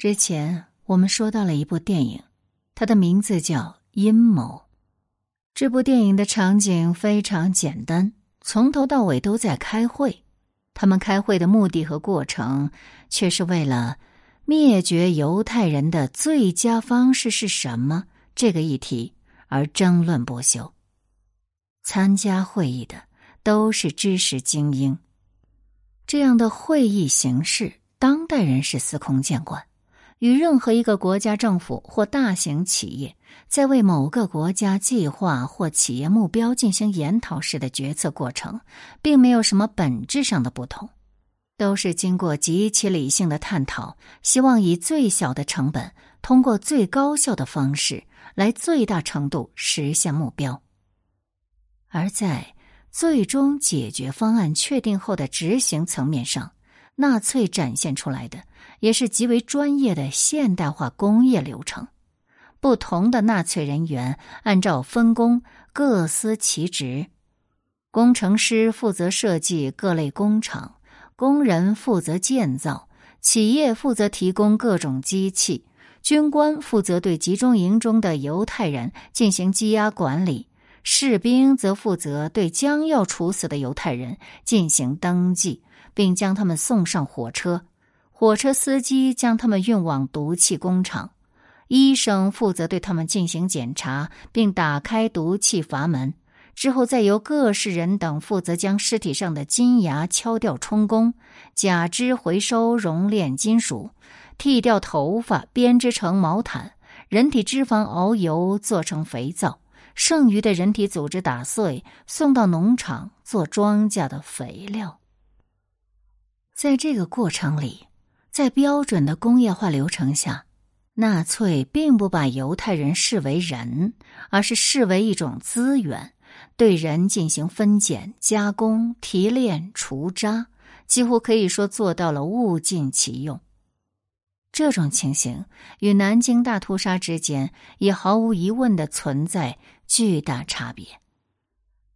之前我们说到了一部电影，它的名字叫《阴谋》。这部电影的场景非常简单，从头到尾都在开会。他们开会的目的和过程，却是为了灭绝犹太人的最佳方式是什么这个议题而争论不休。参加会议的都是知识精英，这样的会议形式，当代人是司空见惯。与任何一个国家政府或大型企业在为某个国家计划或企业目标进行研讨时的决策过程，并没有什么本质上的不同，都是经过极其理性的探讨，希望以最小的成本，通过最高效的方式来最大程度实现目标。而在最终解决方案确定后的执行层面上，纳粹展现出来的。也是极为专业的现代化工业流程。不同的纳粹人员按照分工各司其职：工程师负责设计各类工厂，工人负责建造，企业负责提供各种机器，军官负责对集中营中的犹太人进行羁押管理，士兵则负责对将要处死的犹太人进行登记，并将他们送上火车。火车司机将他们运往毒气工厂，医生负责对他们进行检查，并打开毒气阀门。之后，再由各式人等负责将尸体上的金牙敲掉充公，假肢回收熔炼金属，剃掉头发编织成毛毯，人体脂肪熬油做成肥皂，剩余的人体组织打碎送到农场做庄稼的肥料。在这个过程里。在标准的工业化流程下，纳粹并不把犹太人视为人，而是视为一种资源，对人进行分拣、加工、提炼、除渣，几乎可以说做到了物尽其用。这种情形与南京大屠杀之间也毫无疑问的存在巨大差别。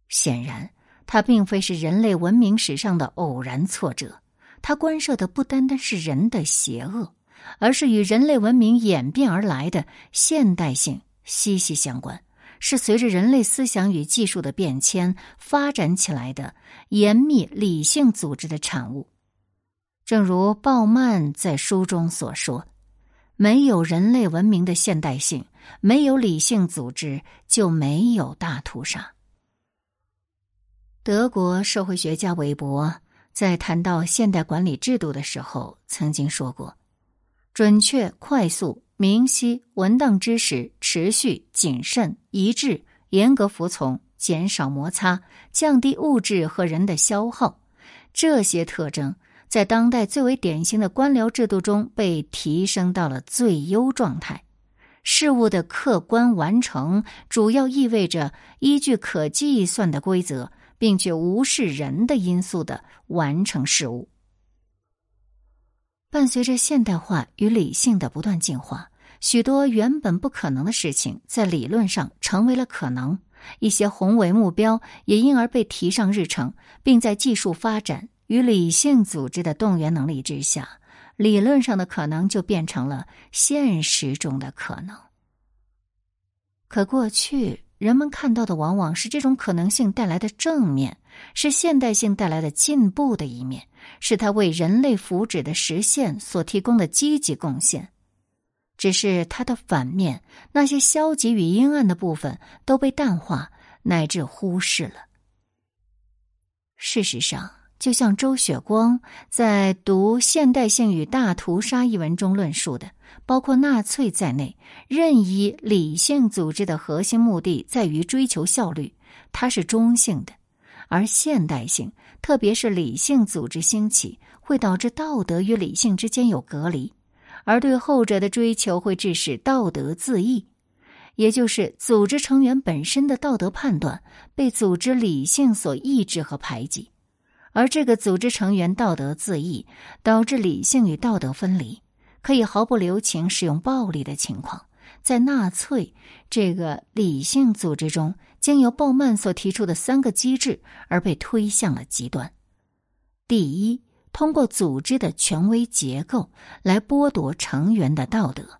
显然，它并非是人类文明史上的偶然挫折。它关涉的不单单是人的邪恶，而是与人类文明演变而来的现代性息息相关，是随着人类思想与技术的变迁发展起来的严密理性组织的产物。正如鲍曼在书中所说：“没有人类文明的现代性，没有理性组织，就没有大屠杀。”德国社会学家韦伯。在谈到现代管理制度的时候，曾经说过：准确、快速、明晰、文档知识、持续、谨慎、一致、严格服从、减少摩擦、降低物质和人的消耗，这些特征在当代最为典型的官僚制度中被提升到了最优状态。事物的客观完成，主要意味着依据可计算的规则。并且无视人的因素的完成事物。伴随着现代化与理性的不断进化，许多原本不可能的事情在理论上成为了可能，一些宏伟目标也因而被提上日程，并在技术发展与理性组织的动员能力之下，理论上的可能就变成了现实中的可能。可过去。人们看到的往往是这种可能性带来的正面，是现代性带来的进步的一面，是它为人类福祉的实现所提供的积极贡献。只是它的反面，那些消极与阴暗的部分都被淡化乃至忽视了。事实上，就像周雪光在读《现代性与大屠杀》一文中论述的。包括纳粹在内，任意理性组织的核心目的在于追求效率，它是中性的；而现代性，特别是理性组织兴起，会导致道德与理性之间有隔离，而对后者的追求会致使道德自缢，也就是组织成员本身的道德判断被组织理性所抑制和排挤，而这个组织成员道德自缢，导致理性与道德分离。可以毫不留情使用暴力的情况，在纳粹这个理性组织中，经由鲍曼所提出的三个机制而被推向了极端：第一，通过组织的权威结构来剥夺成员的道德。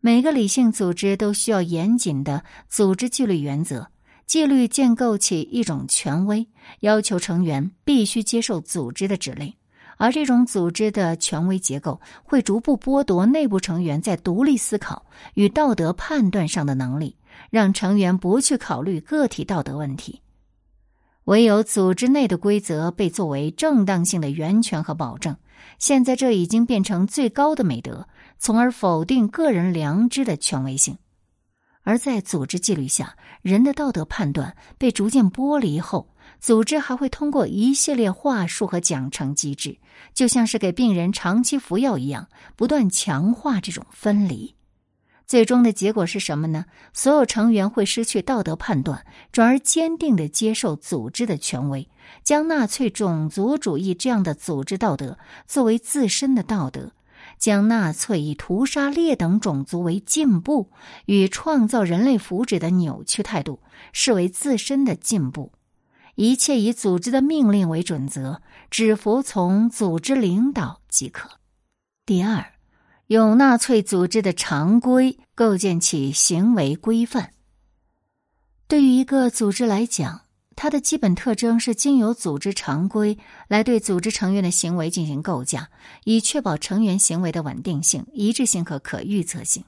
每个理性组织都需要严谨的组织纪律原则，纪律建构起一种权威，要求成员必须接受组织的指令。而这种组织的权威结构会逐步剥夺内部成员在独立思考与道德判断上的能力，让成员不去考虑个体道德问题。唯有组织内的规则被作为正当性的源泉和保证。现在这已经变成最高的美德，从而否定个人良知的权威性。而在组织纪律下，人的道德判断被逐渐剥离后，组织还会通过一系列话术和奖惩机制，就像是给病人长期服药一样，不断强化这种分离。最终的结果是什么呢？所有成员会失去道德判断，转而坚定的接受组织的权威，将纳粹种族主义这样的组织道德作为自身的道德，将纳粹以屠杀劣等种族为进步与创造人类福祉的扭曲态度视为自身的进步，一切以组织的命令为准则，只服从组织领导即可。第二。用纳粹组织的常规构建起行为规范。对于一个组织来讲，它的基本特征是经由组织常规来对组织成员的行为进行构架，以确保成员行为的稳定性、一致性和可预测性。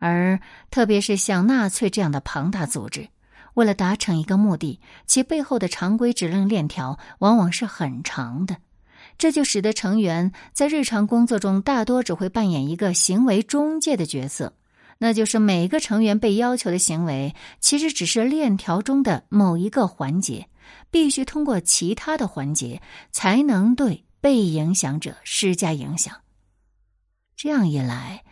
而特别是像纳粹这样的庞大组织，为了达成一个目的，其背后的常规指令链条往往是很长的。这就使得成员在日常工作中大多只会扮演一个行为中介的角色，那就是每个成员被要求的行为其实只是链条中的某一个环节，必须通过其他的环节才能对被影响者施加影响。这样一来，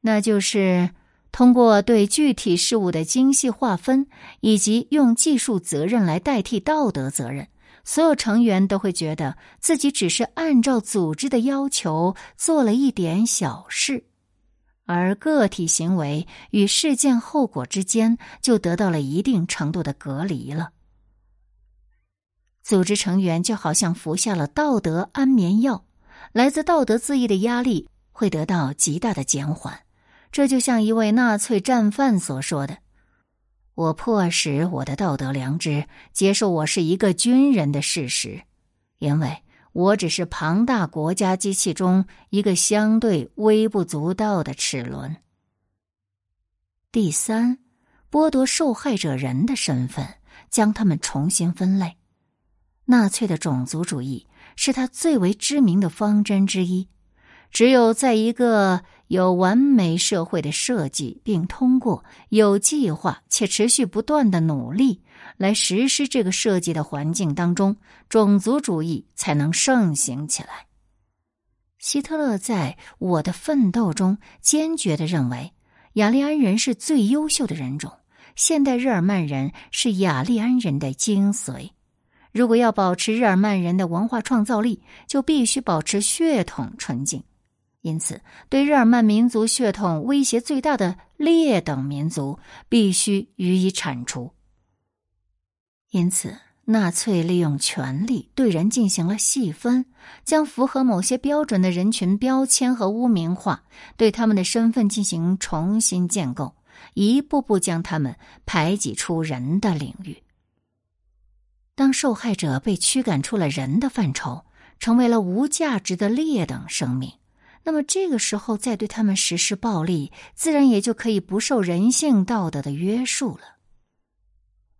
那就是通过对具体事物的精细划分，以及用技术责任来代替道德责任。所有成员都会觉得自己只是按照组织的要求做了一点小事，而个体行为与事件后果之间就得到了一定程度的隔离了。组织成员就好像服下了道德安眠药，来自道德自义的压力会得到极大的减缓。这就像一位纳粹战犯所说的。我迫使我的道德良知接受我是一个军人的事实，因为我只是庞大国家机器中一个相对微不足道的齿轮。第三，剥夺受害者人的身份，将他们重新分类。纳粹的种族主义是他最为知名的方针之一。只有在一个有完美社会的设计，并通过有计划且持续不断的努力来实施这个设计的环境当中，种族主义才能盛行起来。希特勒在我的奋斗中坚决的认为，雅利安人是最优秀的人种，现代日耳曼人是雅利安人的精髓。如果要保持日耳曼人的文化创造力，就必须保持血统纯净。因此，对日耳曼民族血统威胁最大的劣等民族必须予以铲除。因此，纳粹利用权力对人进行了细分，将符合某些标准的人群标签和污名化，对他们的身份进行重新建构，一步步将他们排挤出人的领域。当受害者被驱赶出了人的范畴，成为了无价值的劣等生命。那么这个时候再对他们实施暴力，自然也就可以不受人性道德的约束了。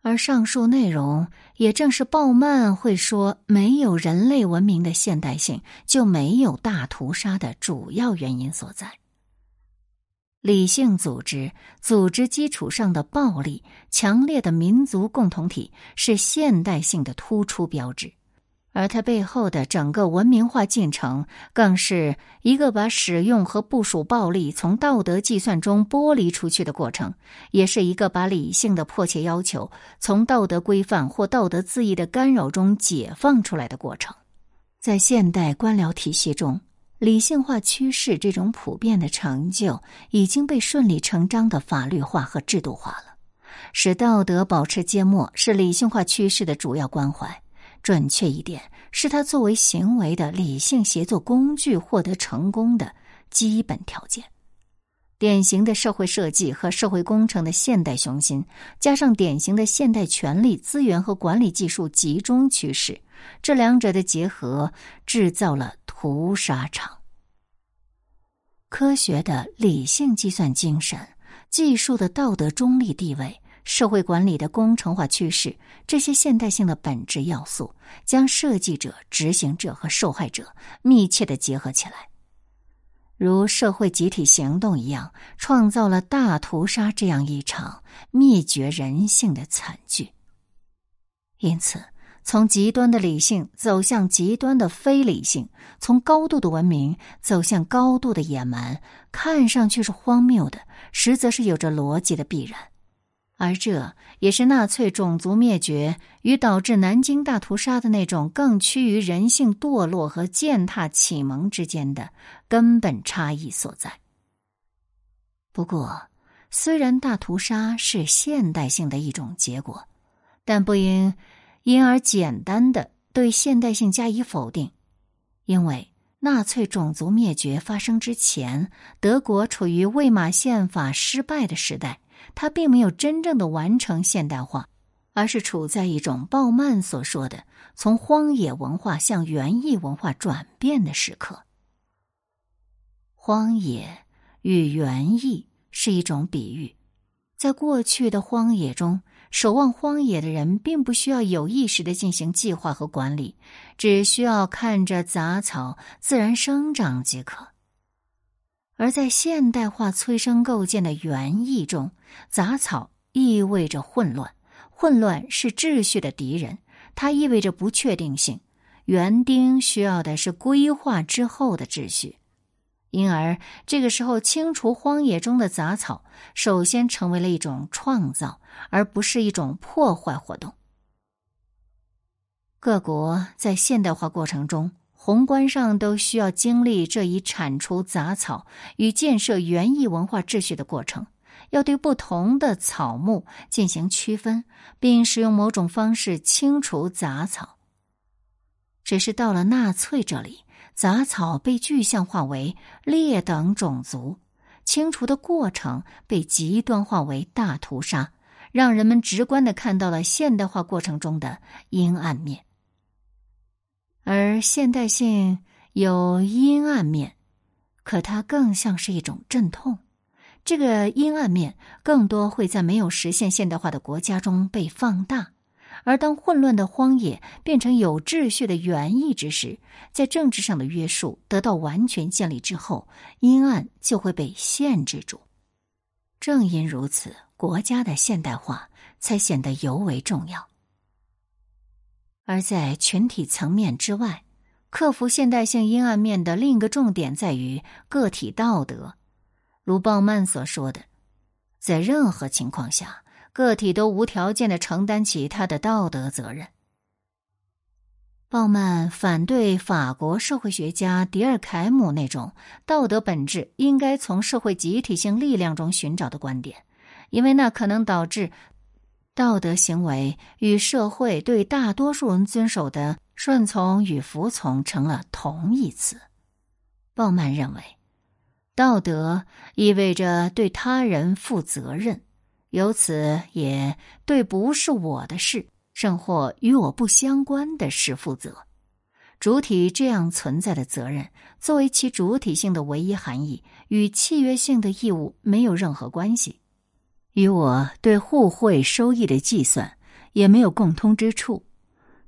而上述内容也正是鲍曼会说没有人类文明的现代性就没有大屠杀的主要原因所在。理性组织组织基础上的暴力，强烈的民族共同体是现代性的突出标志。而它背后的整个文明化进程，更是一个把使用和部署暴力从道德计算中剥离出去的过程，也是一个把理性的迫切要求从道德规范或道德恣意的干扰中解放出来的过程。在现代官僚体系中，理性化趋势这种普遍的成就已经被顺理成章的法律化和制度化了，使道德保持缄默是理性化趋势的主要关怀。准确一点，是他作为行为的理性协作工具获得成功的基本条件。典型的社会设计和社会工程的现代雄心，加上典型的现代权力资源和管理技术集中趋势，这两者的结合制造了屠杀场。科学的理性计算精神、技术的道德中立地位、社会管理的工程化趋势，这些现代性的本质要素，将设计者、执行者和受害者密切的结合起来。如社会集体行动一样，创造了大屠杀这样一场灭绝人性的惨剧。因此，从极端的理性走向极端的非理性，从高度的文明走向高度的野蛮，看上去是荒谬的，实则是有着逻辑的必然。而这也是纳粹种族灭绝与导致南京大屠杀的那种更趋于人性堕落和践踏启蒙之间的根本差异所在。不过，虽然大屠杀是现代性的一种结果，但不应因而简单的对现代性加以否定，因为纳粹种族灭绝发生之前，德国处于魏玛宪法失败的时代。他并没有真正的完成现代化，而是处在一种鲍曼所说的从荒野文化向园艺文化转变的时刻。荒野与园艺是一种比喻，在过去的荒野中，守望荒野的人并不需要有意识的进行计划和管理，只需要看着杂草自然生长即可。而在现代化催生构建的园艺中，杂草意味着混乱，混乱是秩序的敌人，它意味着不确定性。园丁需要的是规划之后的秩序，因而这个时候清除荒野中的杂草，首先成为了一种创造，而不是一种破坏活动。各国在现代化过程中。宏观上都需要经历这一铲除杂草与建设园艺文化秩序的过程，要对不同的草木进行区分，并使用某种方式清除杂草。只是到了纳粹这里，杂草被具象化为劣等种族，清除的过程被极端化为大屠杀，让人们直观的看到了现代化过程中的阴暗面。而现代性有阴暗面，可它更像是一种阵痛。这个阴暗面更多会在没有实现现代化的国家中被放大，而当混乱的荒野变成有秩序的园艺之时，在政治上的约束得到完全建立之后，阴暗就会被限制住。正因如此，国家的现代化才显得尤为重要。而在群体层面之外，克服现代性阴暗面的另一个重点在于个体道德。如鲍曼所说的，在任何情况下，个体都无条件的承担起他的道德责任。鲍曼反对法国社会学家迪尔凯姆那种道德本质应该从社会集体性力量中寻找的观点，因为那可能导致。道德行为与社会对大多数人遵守的顺从与服从成了同义词。鲍曼认为，道德意味着对他人负责任，由此也对不是我的事，甚或与我不相关的事负责。主体这样存在的责任，作为其主体性的唯一含义，与契约性的义务没有任何关系。与我对互惠收益的计算也没有共通之处，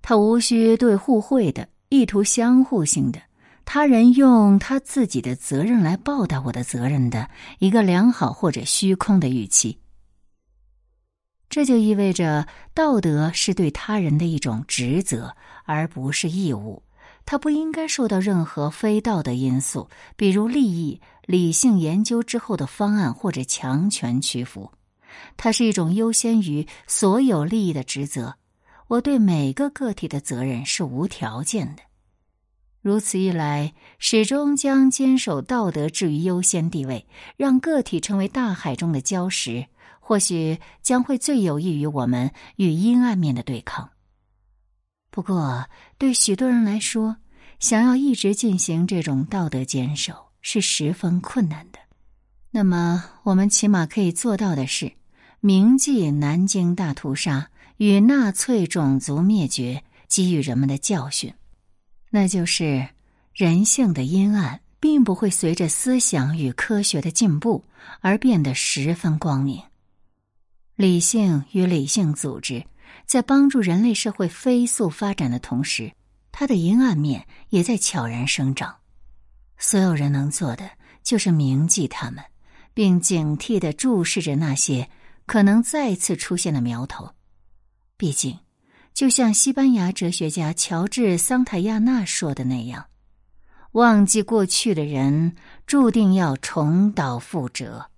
他无需对互惠的意图相互性的他人用他自己的责任来报答我的责任的一个良好或者虚空的预期。这就意味着道德是对他人的一种职责，而不是义务。它不应该受到任何非道德因素，比如利益、理性研究之后的方案或者强权屈服。它是一种优先于所有利益的职责。我对每个个体的责任是无条件的。如此一来，始终将坚守道德置于优先地位，让个体成为大海中的礁石，或许将会最有益于我们与阴暗面的对抗。不过，对许多人来说，想要一直进行这种道德坚守是十分困难的。那么，我们起码可以做到的是，铭记南京大屠杀与纳粹种族灭绝给予人们的教训，那就是人性的阴暗并不会随着思想与科学的进步而变得十分光明。理性与理性组织。在帮助人类社会飞速发展的同时，它的阴暗面也在悄然生长。所有人能做的就是铭记他们，并警惕地注视着那些可能再次出现的苗头。毕竟，就像西班牙哲学家乔治·桑塔亚纳说的那样：“忘记过去的人，注定要重蹈覆辙。”